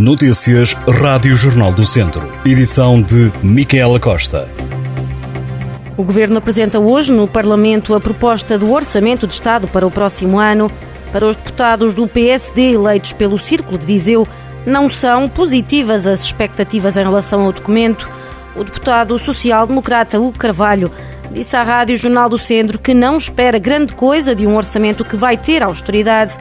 Notícias Rádio Jornal do Centro. Edição de Micaela Costa. O Governo apresenta hoje no Parlamento a proposta do Orçamento de Estado para o próximo ano. Para os deputados do PSD eleitos pelo Círculo de Viseu, não são positivas as expectativas em relação ao documento. O deputado social-democrata Hugo Carvalho disse à Rádio Jornal do Centro que não espera grande coisa de um orçamento que vai ter austeridade.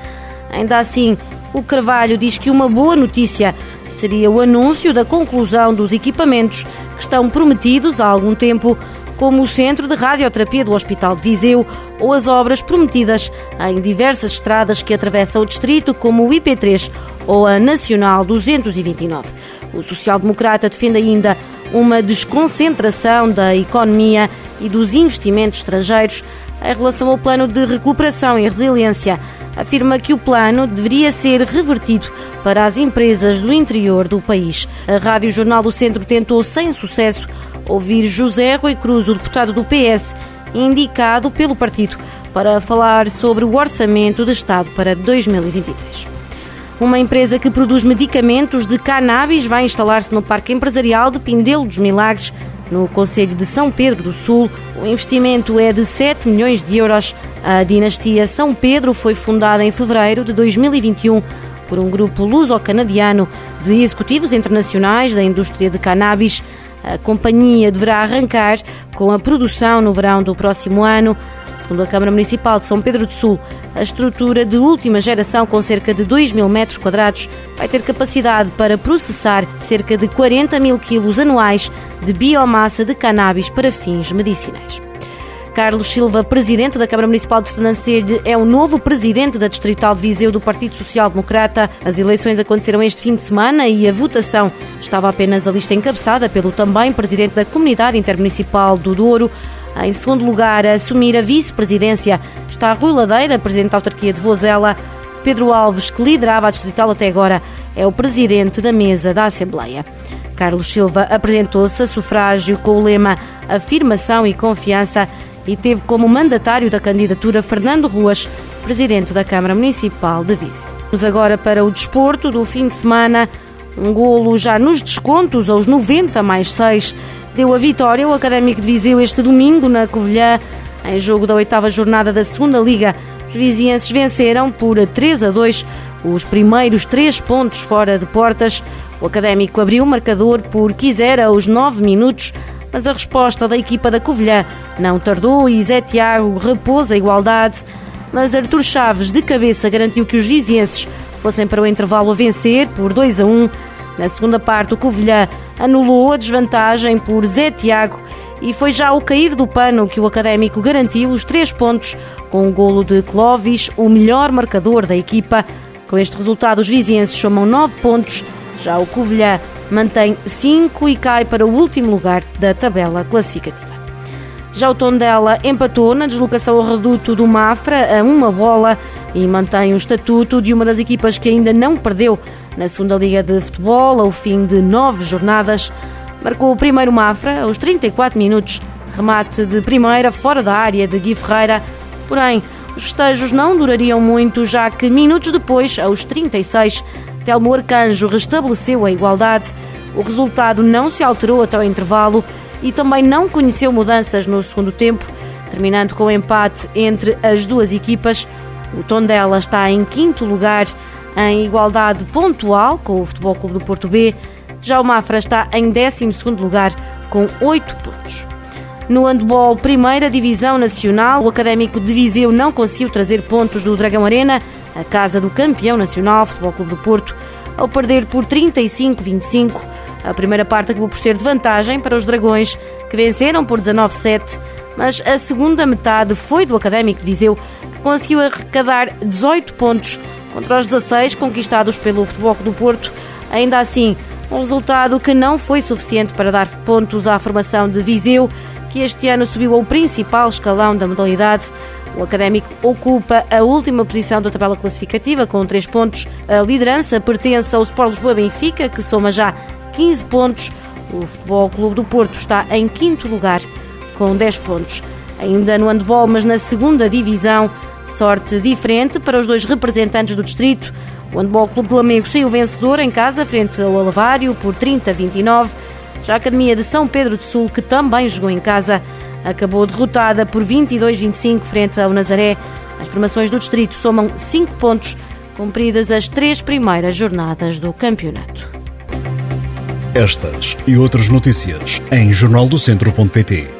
Ainda assim, o Carvalho diz que uma boa notícia seria o anúncio da conclusão dos equipamentos que estão prometidos há algum tempo, como o Centro de Radioterapia do Hospital de Viseu ou as obras prometidas em diversas estradas que atravessam o distrito, como o IP3 ou a Nacional 229. O social-democrata defende ainda uma desconcentração da economia e dos investimentos estrangeiros em relação ao plano de recuperação e resiliência afirma que o plano deveria ser revertido para as empresas do interior do país. A Rádio Jornal do Centro tentou, sem sucesso, ouvir José Rui Cruz, o deputado do PS, indicado pelo partido, para falar sobre o orçamento de Estado para 2023. Uma empresa que produz medicamentos de cannabis vai instalar-se no Parque Empresarial de Pindelo dos Milagres, no Conselho de São Pedro do Sul. O investimento é de 7 milhões de euros. A dinastia São Pedro foi fundada em fevereiro de 2021 por um grupo luso-canadiano de executivos internacionais da indústria de cannabis. A companhia deverá arrancar com a produção no verão do próximo ano. Segundo a Câmara Municipal de São Pedro do Sul, a estrutura de última geração, com cerca de 2 mil metros quadrados, vai ter capacidade para processar cerca de 40 mil quilos anuais de biomassa de cannabis para fins medicinais. Carlos Silva, presidente da Câmara Municipal de Sernancelho, é o novo presidente da Distrital de Viseu do Partido Social Democrata. As eleições aconteceram este fim de semana e a votação estava apenas a lista encabeçada pelo também presidente da Comunidade Intermunicipal do Douro, em segundo lugar, a assumir a vice-presidência está Rui Ladeira, presidente da autarquia de Vozela. Pedro Alves, que liderava a distrital até agora, é o presidente da mesa da Assembleia. Carlos Silva apresentou-se a sufrágio com o lema Afirmação e Confiança e teve como mandatário da candidatura Fernando Ruas, presidente da Câmara Municipal de Viseu. Vamos agora para o desporto do fim de semana. Um golo já nos descontos, aos 90 mais 6 deu a vitória ao Académico de Viseu este domingo na Covilhã, em jogo da oitava jornada da Segunda Liga. Os vizienses venceram por 3 a 2 os primeiros três pontos fora de portas. O Académico abriu o marcador por quiser aos 9 minutos, mas a resposta da equipa da Covilhã não tardou e Zé Tiago repôs a igualdade. Mas Artur Chaves, de cabeça, garantiu que os vizienses fossem para o intervalo a vencer por 2 a 1. Na segunda parte, o Covilhã anulou a desvantagem por Zé Tiago e foi já o cair do pano que o Académico garantiu os três pontos com o golo de Clovis, o melhor marcador da equipa. Com este resultado, os vizienses somam nove pontos, já o Covilhã mantém cinco e cai para o último lugar da tabela classificativa. Já o Tondela empatou na deslocação ao reduto do Mafra a uma bola e mantém o estatuto de uma das equipas que ainda não perdeu na segunda Liga de Futebol, ao fim de nove jornadas. Marcou o primeiro Mafra aos 34 minutos, remate de primeira fora da área de Gui Ferreira. Porém, os festejos não durariam muito, já que minutos depois, aos 36, Telmo Arcanjo restabeleceu a igualdade. O resultado não se alterou até o intervalo e também não conheceu mudanças no segundo tempo, terminando com o empate entre as duas equipas. O Tondela está em quinto lugar em igualdade pontual com o Futebol Clube do Porto B. Já o Mafra está em 12 lugar com 8 pontos. No handball, primeira divisão nacional, o Académico de Viseu não conseguiu trazer pontos do Dragão Arena, a casa do campeão nacional, Futebol Clube do Porto, ao perder por 35-25. A primeira parte acabou por ser de vantagem para os Dragões, que venceram por 19-7, mas a segunda metade foi do Académico de Viseu, conseguiu arrecadar 18 pontos contra os 16 conquistados pelo Futebol do Porto. Ainda assim, um resultado que não foi suficiente para dar pontos à formação de Viseu, que este ano subiu ao principal escalão da modalidade. O Académico ocupa a última posição da tabela classificativa com 3 pontos. A liderança pertence ao Sport Lisboa Benfica, que soma já 15 pontos. O Futebol Clube do Porto está em quinto lugar com 10 pontos. Ainda no handball, mas na segunda divisão, Sorte diferente para os dois representantes do distrito. O Handball Clube de Lamego saiu vencedor em casa frente ao Alavário por 30-29. Já a Academia de São Pedro do Sul, que também jogou em casa, acabou derrotada por 22-25 frente ao Nazaré. As formações do distrito somam 5 pontos, cumpridas as três primeiras jornadas do campeonato. Estas e outras notícias em jornaldocentro.pt